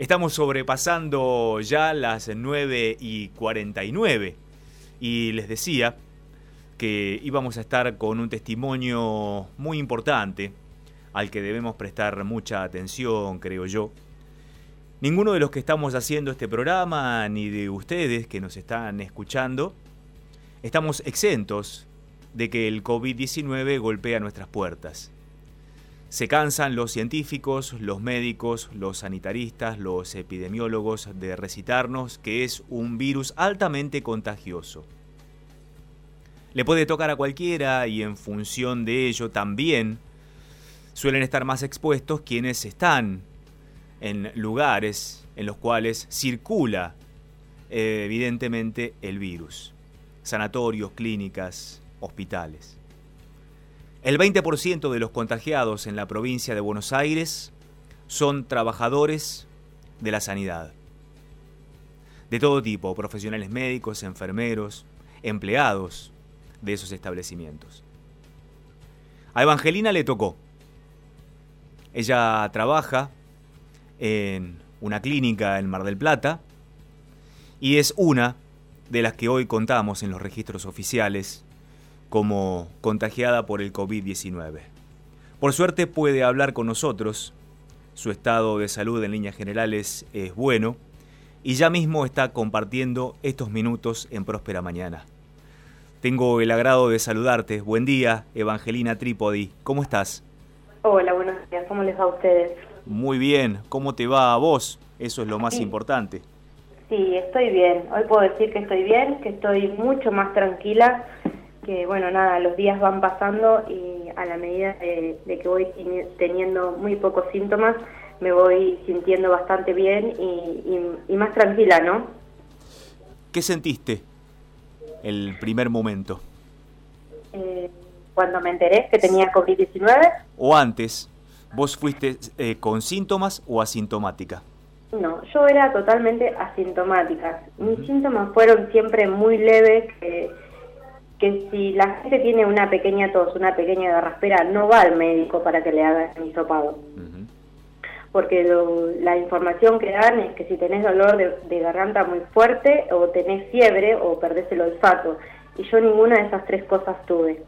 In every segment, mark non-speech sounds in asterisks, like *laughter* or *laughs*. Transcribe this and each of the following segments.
Estamos sobrepasando ya las 9 y 49 y les decía que íbamos a estar con un testimonio muy importante al que debemos prestar mucha atención, creo yo. Ninguno de los que estamos haciendo este programa, ni de ustedes que nos están escuchando, estamos exentos de que el COVID-19 golpea nuestras puertas. Se cansan los científicos, los médicos, los sanitaristas, los epidemiólogos de recitarnos que es un virus altamente contagioso. Le puede tocar a cualquiera y en función de ello también suelen estar más expuestos quienes están en lugares en los cuales circula eh, evidentemente el virus. Sanatorios, clínicas, hospitales. El 20% de los contagiados en la provincia de Buenos Aires son trabajadores de la sanidad. De todo tipo, profesionales médicos, enfermeros, empleados de esos establecimientos. A Evangelina le tocó. Ella trabaja en una clínica en Mar del Plata y es una de las que hoy contamos en los registros oficiales como contagiada por el COVID-19. Por suerte puede hablar con nosotros, su estado de salud en líneas generales es bueno y ya mismo está compartiendo estos minutos en Próspera Mañana. Tengo el agrado de saludarte. Buen día, Evangelina Trípodi. ¿Cómo estás? Hola, buenos días. ¿Cómo les va a ustedes? Muy bien. ¿Cómo te va a vos? Eso es lo más importante. Sí, estoy bien. Hoy puedo decir que estoy bien, que estoy mucho más tranquila que bueno, nada, los días van pasando y a la medida de, que voy teniendo muy pocos síntomas, me voy sintiendo bastante bien y, más tranquila, ¿no? ¿Qué sentiste el primer momento? Eh, cuando me enteré que tenía COVID-19. ¿O antes? ¿Vos fuiste eh, con síntomas o asintomática? No, yo era totalmente asintomática. Mis síntomas fueron siempre muy leves, que que si la gente tiene una pequeña tos, una pequeña garraspera, no va al médico para que le haga el hisopado. Porque la información que dan es que si tenés dolor de, garganta muy fuerte, o tenés fiebre, o perdés el olfato. Y yo ninguna de esas tres cosas tuve.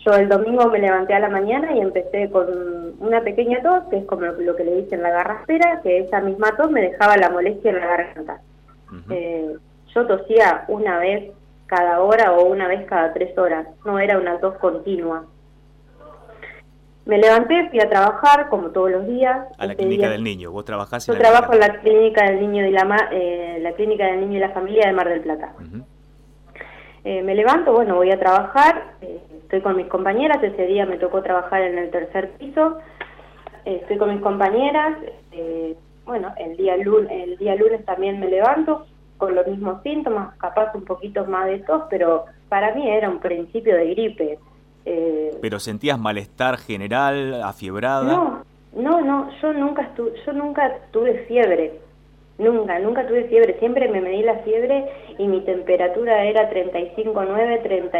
Yo el domingo me levanté a la mañana y empecé con una pequeña tos, que es como lo que le dicen la garraspera, que esa misma tos me dejaba la molestia en la garganta. Eh, yo tosía una vez cada hora o una vez cada tres horas, no era una tos continua. Me levanté, fui a trabajar como todos los días. A la clínica del niño, vos trabajás Yo trabajo en la clínica del niño y la, eh, la clínica del niño y la familia de Mar del Plata. Eh, me levanto, bueno, voy a trabajar, eh, estoy con mis compañeras, ese día me tocó trabajar en el tercer piso, estoy con mis compañeras, bueno, el día, lunes, el día lunes también me levanto, con los mismos síntomas, capaz un poquito más de tos, pero para mí era un principio de gripe. Eh, ¿Pero sentías malestar general, afiebrada? No, no, no, yo nunca, yo nunca tuve fiebre, nunca, nunca tuve fiebre, siempre me medí la fiebre y mi temperatura era 35,9, 30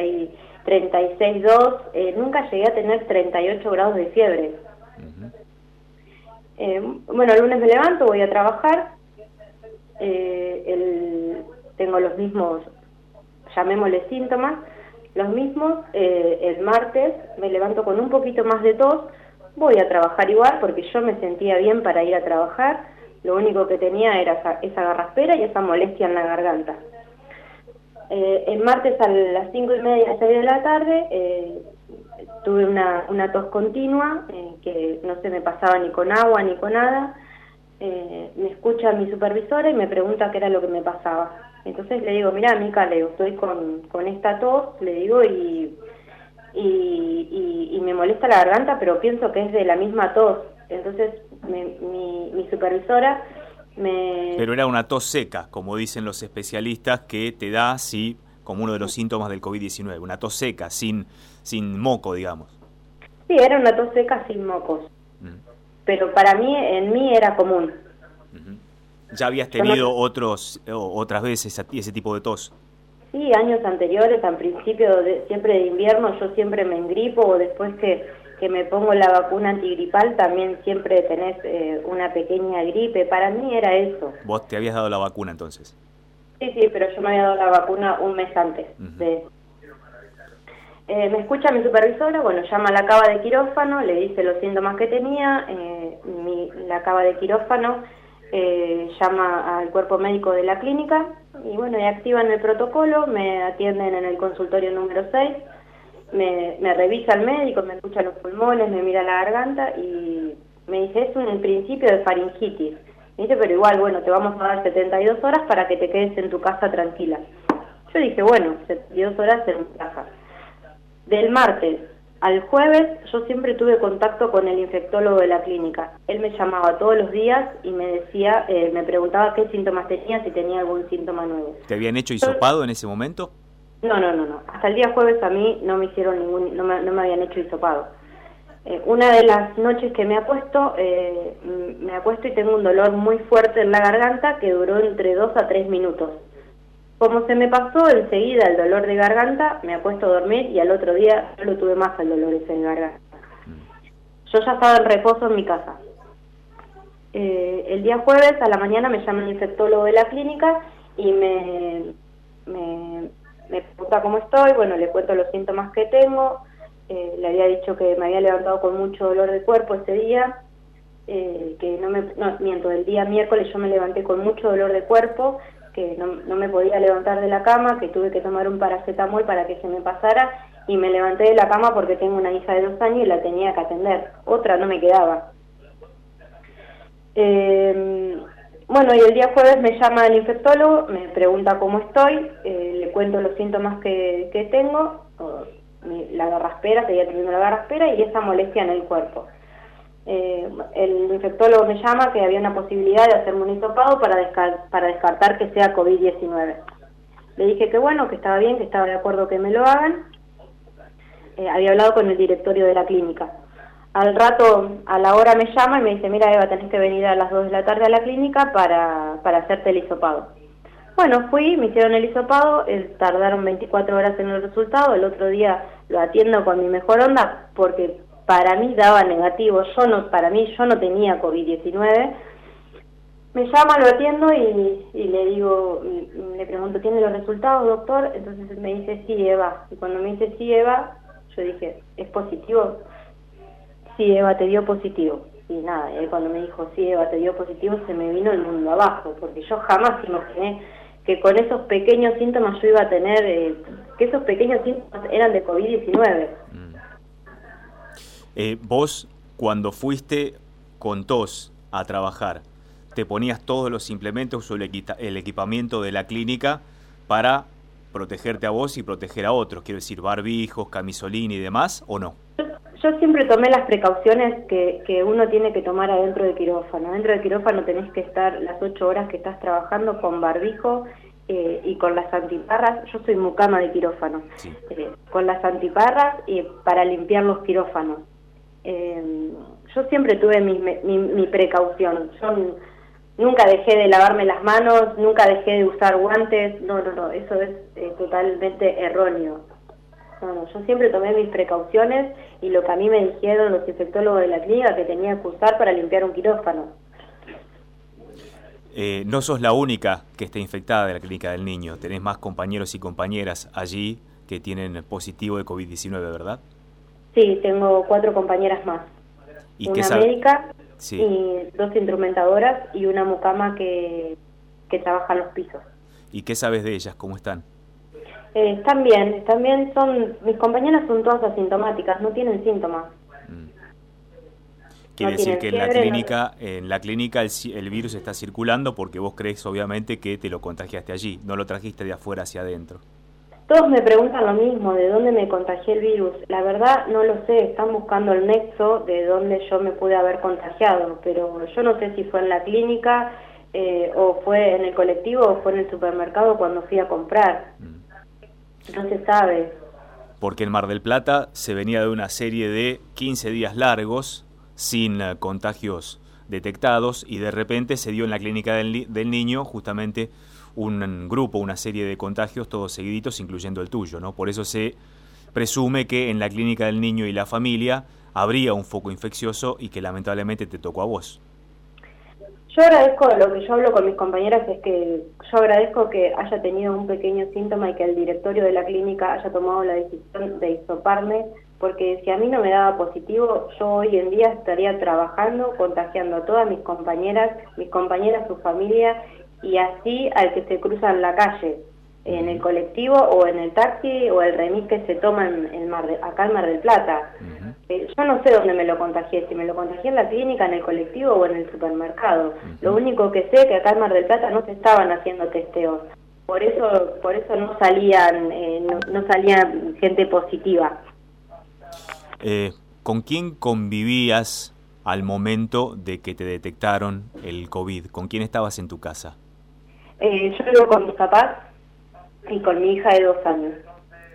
36,2, eh, nunca llegué a tener 38 grados de fiebre. eh, bueno, el lunes me levanto, voy a trabajar, eh, el, tengo los mismos, llamémosle síntomas, los mismos, eh, el martes me levanto con un poquito más de tos, voy a trabajar igual porque yo me sentía bien para ir a trabajar, lo único que tenía era esa, esa garraspera y esa molestia en la garganta. Eh, el martes a las cinco y media, seis de la tarde, eh, tuve una, una tos continua, eh, que no se me pasaba ni con agua ni con nada, eh, me escucha mi supervisora y me pregunta qué era lo que me pasaba. Entonces le digo, mira, Mica, le estoy con, con esta tos, le digo, y, y, me molesta la garganta, pero pienso que es de la misma tos. Entonces mi, mi supervisora me... Pero era una tos seca, como dicen los especialistas, que te da, sí, como uno de los síntomas del COVID-19, una tos seca, sin, sin moco, digamos. Sí, era una tos seca sin mocos pero para mí, en mí era común. ¿Ya habías tenido otros otras veces ese tipo de tos? Sí, años anteriores, al principio de, siempre de invierno, yo siempre me engripo o después que, que me pongo la vacuna antigripal, también siempre tenés eh, una pequeña gripe. Para mí era eso. ¿Vos te habías dado la vacuna entonces? Sí, sí, pero yo me había dado la vacuna un mes antes de eh, me escucha mi supervisora, bueno, llama a la cava de quirófano, le dice los síntomas que tenía, eh, la cava de quirófano eh, llama al cuerpo médico de la clínica y bueno, y activan el protocolo, me atienden en el consultorio número 6, me, me revisa el médico, me escucha los pulmones, me mira la garganta y me dice, es un principio de faringitis. Me dice, pero igual, bueno, te vamos a dar 72 horas para que te quedes en tu casa tranquila. Yo dije, bueno, 72 horas en mi casa. Del martes al jueves yo siempre tuve contacto con el infectólogo de la clínica. Él me llamaba todos los días y me decía, eh, me preguntaba qué síntomas tenía, si tenía algún síntoma nuevo. ¿Te habían hecho hisopado en ese momento? No, no, no, no. Hasta el día jueves a mí no me hicieron ningún, no me, no me habían hecho hisopado. Eh, una de las noches que me acuesto, eh, me acuesto y tengo un dolor muy fuerte en la garganta que duró entre dos a tres minutos. Como se me pasó enseguida el dolor de garganta, me apuesto a dormir y al otro día no tuve más el dolor de garganta. Yo ya estaba en reposo en mi casa. Eh, el día jueves a la mañana me llama el infectólogo de la clínica y me, me, pregunta cómo estoy, bueno, le cuento los síntomas que tengo, eh, le había dicho que me había levantado con mucho dolor de cuerpo ese día, eh, que no me, no, miento, el día miércoles yo me levanté con mucho dolor de cuerpo, que no, me podía levantar de la cama, que tuve que tomar un paracetamol para que se me pasara y me levanté de la cama porque tengo una hija de dos años y la tenía que atender. Otra no me quedaba. Eh, bueno, y el día jueves me llama el infectólogo, me pregunta cómo estoy, eh, le cuento los síntomas que, que tengo, la garraspera, seguía teniendo la garraspera y esa molestia en el cuerpo. Eh, el infectólogo me llama que había una posibilidad de hacerme un hisopado para, para descartar que sea COVID-19. Le dije que bueno, que estaba bien, que estaba de acuerdo que me lo hagan. Eh, había hablado con el directorio de la clínica. Al rato, a la hora me llama y me dice, mira Eva, tenés que venir a las 2 de la tarde a la clínica para, para hacerte el hisopado. Bueno, fui, me hicieron el hisopado, tardaron 24 horas en el resultado, el otro día lo atiendo con mi mejor onda porque para mí daba negativo, yo no, para mí yo no tenía COVID-19. Me llama, lo atiendo y, le digo, le pregunto, ¿tiene los resultados, doctor? Entonces me dice, sí, Eva. Y cuando me dice, sí, Eva, yo dije, ¿es positivo? Sí, Eva, te dio positivo. Y nada, cuando me dijo, sí, Eva, te dio positivo, se me vino el mundo abajo, porque yo jamás imaginé que con esos pequeños síntomas yo iba a tener, eh, que esos pequeños síntomas eran de COVID-19. Eh, vos, cuando fuiste con tos a trabajar, te ponías todos los implementos o el, equipamiento de la clínica para protegerte a vos y proteger a otros, quiero decir, barbijos, camisolín y demás, ¿o no? Yo siempre tomé las precauciones que, que uno tiene que tomar adentro de quirófano. Dentro de quirófano tenés que estar las ocho horas que estás trabajando con barbijo eh, y con las antiparras. Yo soy mucama de quirófano. Eh, con las antiparras y para limpiar los quirófanos. Eh, yo siempre tuve mi, mi, precaución. Yo nunca dejé de lavarme las manos, nunca dejé de usar guantes. No, no, no, eso es totalmente erróneo. yo siempre tomé mis precauciones y lo que a mí me dijeron los infectólogos de la clínica que tenía que usar para limpiar un quirófano. Eh, no sos la única que está infectada de la clínica del niño. Tenés más compañeros y compañeras allí que tienen positivo de COVID-19, ¿verdad? Sí, tengo cuatro compañeras más. una médica y dos instrumentadoras y una mucama que, que trabaja en los pisos. ¿Y qué sabes de ellas? ¿Cómo están? Eh, están bien, están bien, son, mis compañeras son todas asintomáticas, no tienen síntomas. Mm. Quiere decir que en la clínica, en la clínica el, el, virus está circulando porque vos crees obviamente que te lo contagiaste allí, no lo trajiste de afuera hacia adentro. Todos me preguntan lo mismo, de dónde me contagié el virus. La verdad no lo sé, están buscando el nexo de dónde yo me pude haber contagiado, pero yo no sé si fue en la clínica eh, o fue en el colectivo o fue en el supermercado cuando fui a comprar. Mm. No se sabe. Porque en Mar del Plata se venía de una serie de 15 días largos sin eh, contagios detectados y de repente se dio en la clínica del, del niño justamente un grupo, una serie de contagios, todos seguiditos, incluyendo el tuyo, ¿no? Por eso se presume que en la clínica del niño y la familia habría un foco infeccioso y que lamentablemente te tocó a vos. Yo agradezco, lo que yo hablo con mis compañeras es que yo agradezco que haya tenido un pequeño síntoma y que el directorio de la clínica haya tomado la decisión de isoparme, porque si a mí no me daba positivo, yo hoy en día estaría trabajando, contagiando a todas mis compañeras, mis compañeras, su familia y así al que se cruza en la calle en el colectivo o en el taxi o el remis que se toma en mar acá en Mar del Plata. Eh, yo no sé dónde me lo contagié, si me lo contagié en la clínica, en el colectivo o en el supermercado. Lo único que sé es que acá en Mar del Plata no se estaban haciendo testeos. Por eso, por eso no salían, eh, no, salían gente positiva. Eh, ¿Con quién convivías al momento de que te detectaron el COVID? ¿Con quién estabas en tu casa? Yo vivo con mis papás y con mi hija de dos años.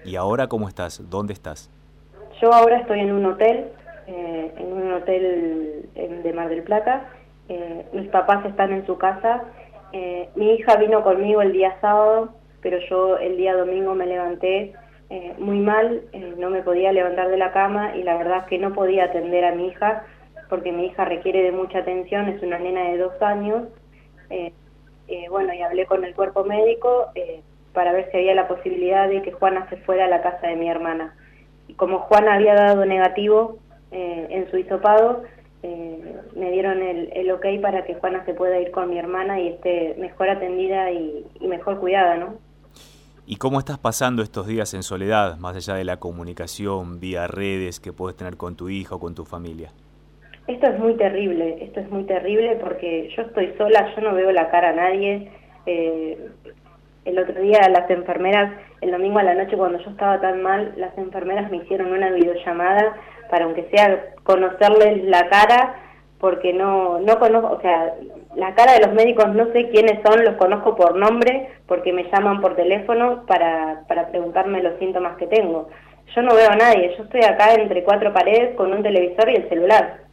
¿Y ahora cómo estás? ¿Dónde estás? Yo ahora estoy en un hotel, eh, en un hotel de Mar del Plata. Eh, mis papás están en su casa. Eh, mi hija vino conmigo el día sábado, pero yo el día domingo me levanté muy mal, no me podía levantar de la cama y la verdad es que no podía atender a mi hija porque mi hija requiere de mucha atención, es una nena de dos años. Bueno, y hablé con el cuerpo médico para ver si había la posibilidad de que Juana se fuera a la casa de mi hermana. Y como Juana había dado negativo eh, en su hisopado, eh, me dieron el, el, ok para que Juana se pueda ir con mi hermana y esté mejor atendida y, mejor cuidada, ¿no? ¿Y cómo estás pasando estos días en soledad, más allá de la comunicación vía redes que puedes tener con tu hijo o con tu familia? Esto es muy terrible, esto es muy terrible porque yo estoy sola, yo no veo la cara a nadie, eh, el otro día las enfermeras, el domingo a la noche cuando yo estaba tan mal, las enfermeras me hicieron una videollamada para aunque sea conocerles la cara, porque no, no conozco, o sea, la cara de los médicos no sé quiénes son, los conozco por nombre, porque me llaman por teléfono para, para preguntarme los síntomas que tengo. Yo no veo a nadie, yo estoy acá entre cuatro paredes con un televisor y el celular.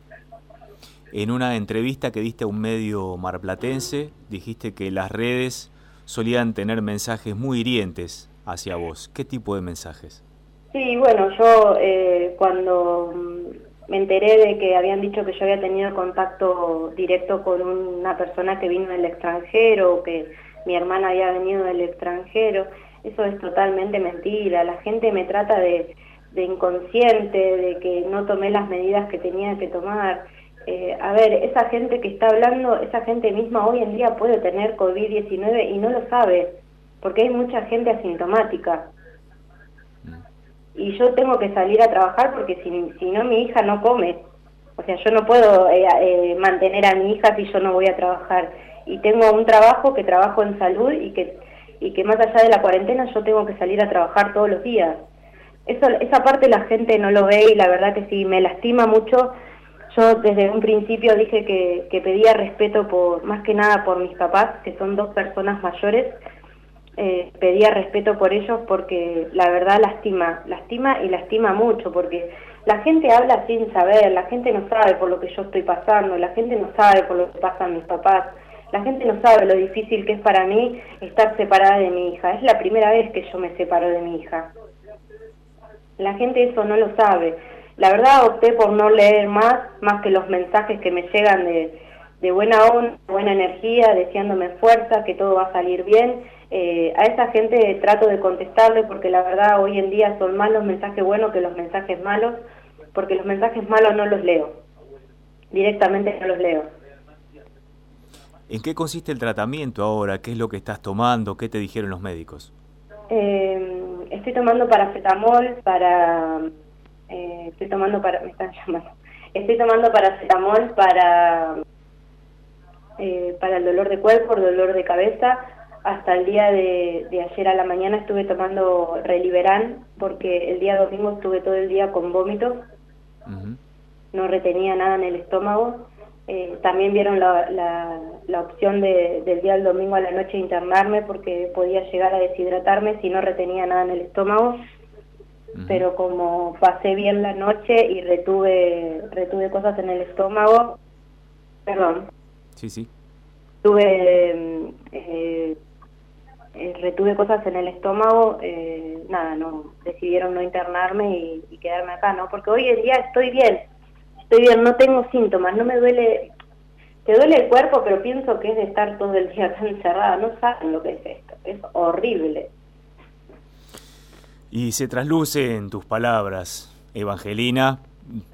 En una entrevista que diste a un medio marplatense, dijiste que las redes solían tener mensajes muy hirientes hacia vos. ¿Qué tipo de mensajes? Sí, bueno, yo eh, cuando mm, me enteré de que habían dicho que yo había tenido contacto directo con una persona que vino del extranjero, que mi hermana había venido del extranjero, eso es totalmente mentira. La gente me trata de, de inconsciente, de que no tomé las medidas que tenía que tomar. Eh, a ver, esa gente que está hablando, esa gente misma hoy en día puede tener COVID-19 y no lo sabe, porque hay mucha gente asintomática. Y yo tengo que salir a trabajar porque si, si no mi hija no come. O sea, yo no puedo eh, eh, mantener a mi hija si yo no voy a trabajar. Y tengo un trabajo que trabajo en salud y que, y que más allá de la cuarentena yo tengo que salir a trabajar todos los días. Eso, esa parte la gente no lo ve y la verdad que sí, me lastima mucho yo desde un principio dije que, pedía respeto por, más que nada por mis papás, que son dos personas mayores, eh, pedía respeto por ellos porque la verdad lastima, lastima y lastima mucho, porque la gente habla sin saber, la gente no sabe por lo que yo estoy pasando, la gente no sabe por lo que pasan mis papás, la gente no sabe lo difícil que es para mí estar separada de mi hija, es la primera vez que yo me separo de mi hija. La gente eso no lo sabe. La verdad opté por no leer más, más que los mensajes que me llegan de, de buena onda, buena energía, deseándome fuerza, que todo va a salir bien. Eh, a esa gente trato de contestarle porque la verdad hoy en día son más los mensajes buenos que los mensajes malos, porque los mensajes malos no los leo, directamente no los leo. ¿En qué consiste el tratamiento ahora? ¿Qué es lo que estás tomando? ¿Qué te dijeron los médicos? Eh, estoy tomando paracetamol para eh, estoy tomando para, me están *laughs* llamando, estoy tomando paracetamol para, eh, para el dolor de cuerpo, el dolor de cabeza. Hasta el día de, ayer a la mañana estuve tomando Reliberan porque el día domingo estuve todo el día con vómitos, no retenía nada en el estómago. Eh, también vieron la, la, opción de, del día del domingo a la noche internarme porque podía llegar a deshidratarme si no retenía nada en el estómago pero como pasé bien la noche y retuve retuve cosas en el estómago, perdón. Sí, sí. Tuve eh, eh, retuve cosas en el estómago, eh, nada, no decidieron no internarme y, y, quedarme acá, ¿no? Porque hoy en día estoy bien, estoy bien, no tengo síntomas, no me duele, te duele el cuerpo, pero pienso que es de estar todo el día tan encerrada, no saben lo que es esto, es horrible. Y se trasluce en tus palabras, Evangelina,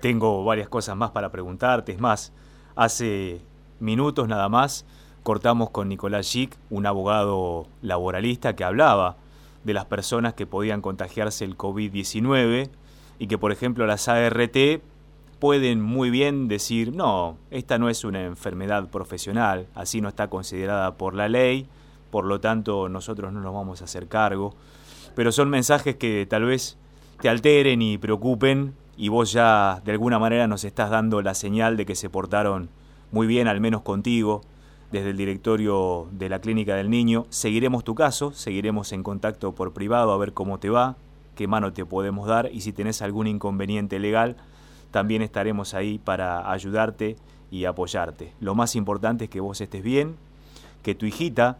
tengo varias cosas más para preguntarte, es más, hace minutos nada más cortamos con Nicolás Schick, un abogado laboralista que hablaba de las personas que podían contagiarse el COVID-19 y que, por ejemplo, las ART pueden muy bien decir, no, esta no es una enfermedad profesional, así no está considerada por la ley, por lo tanto nosotros no nos vamos a hacer cargo. Pero son mensajes que tal vez te alteren y preocupen y vos ya de alguna manera nos estás dando la señal de que se portaron muy bien, al menos contigo, desde el directorio de la Clínica del Niño. Seguiremos tu caso, seguiremos en contacto por privado a ver cómo te va, qué mano te podemos dar y si tenés algún inconveniente legal, también estaremos ahí para ayudarte y apoyarte. Lo más importante es que vos estés bien, que tu hijita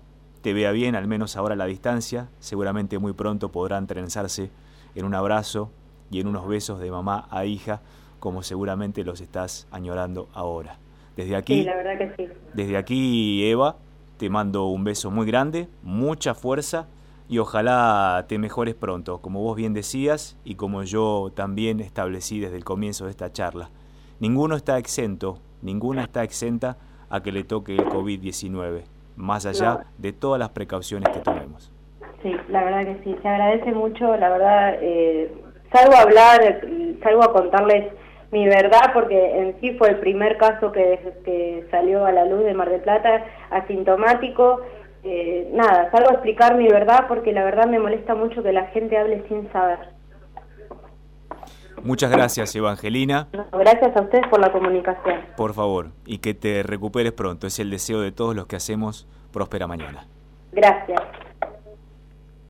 te vea bien, al menos ahora a la distancia, seguramente muy pronto podrán trenzarse en un abrazo y en unos besos de mamá a hija, como seguramente los estás añorando ahora. Desde aquí, la verdad que sí. Desde aquí, Eva, te mando un beso muy grande, mucha fuerza y ojalá te mejores pronto, como vos bien decías y como yo también establecí desde el comienzo de esta charla. Ninguno está exento, ninguna está exenta a que le toque el COVID-19, más allá de todas las precauciones que tomemos. Sí, la verdad que sí, se agradece mucho, la verdad, eh, salgo a hablar, salgo a contarles mi verdad, porque en sí fue el primer caso que, que salió a la luz de Mar del Plata, asintomático. Eh, nada, salgo a explicar mi verdad porque la verdad me molesta mucho que la gente hable sin saber. Muchas gracias, Evangelina. gracias a ustedes por la comunicación. Por favor, y que te recuperes pronto. Es el deseo de todos los que hacemos Próspera Mañana. Gracias.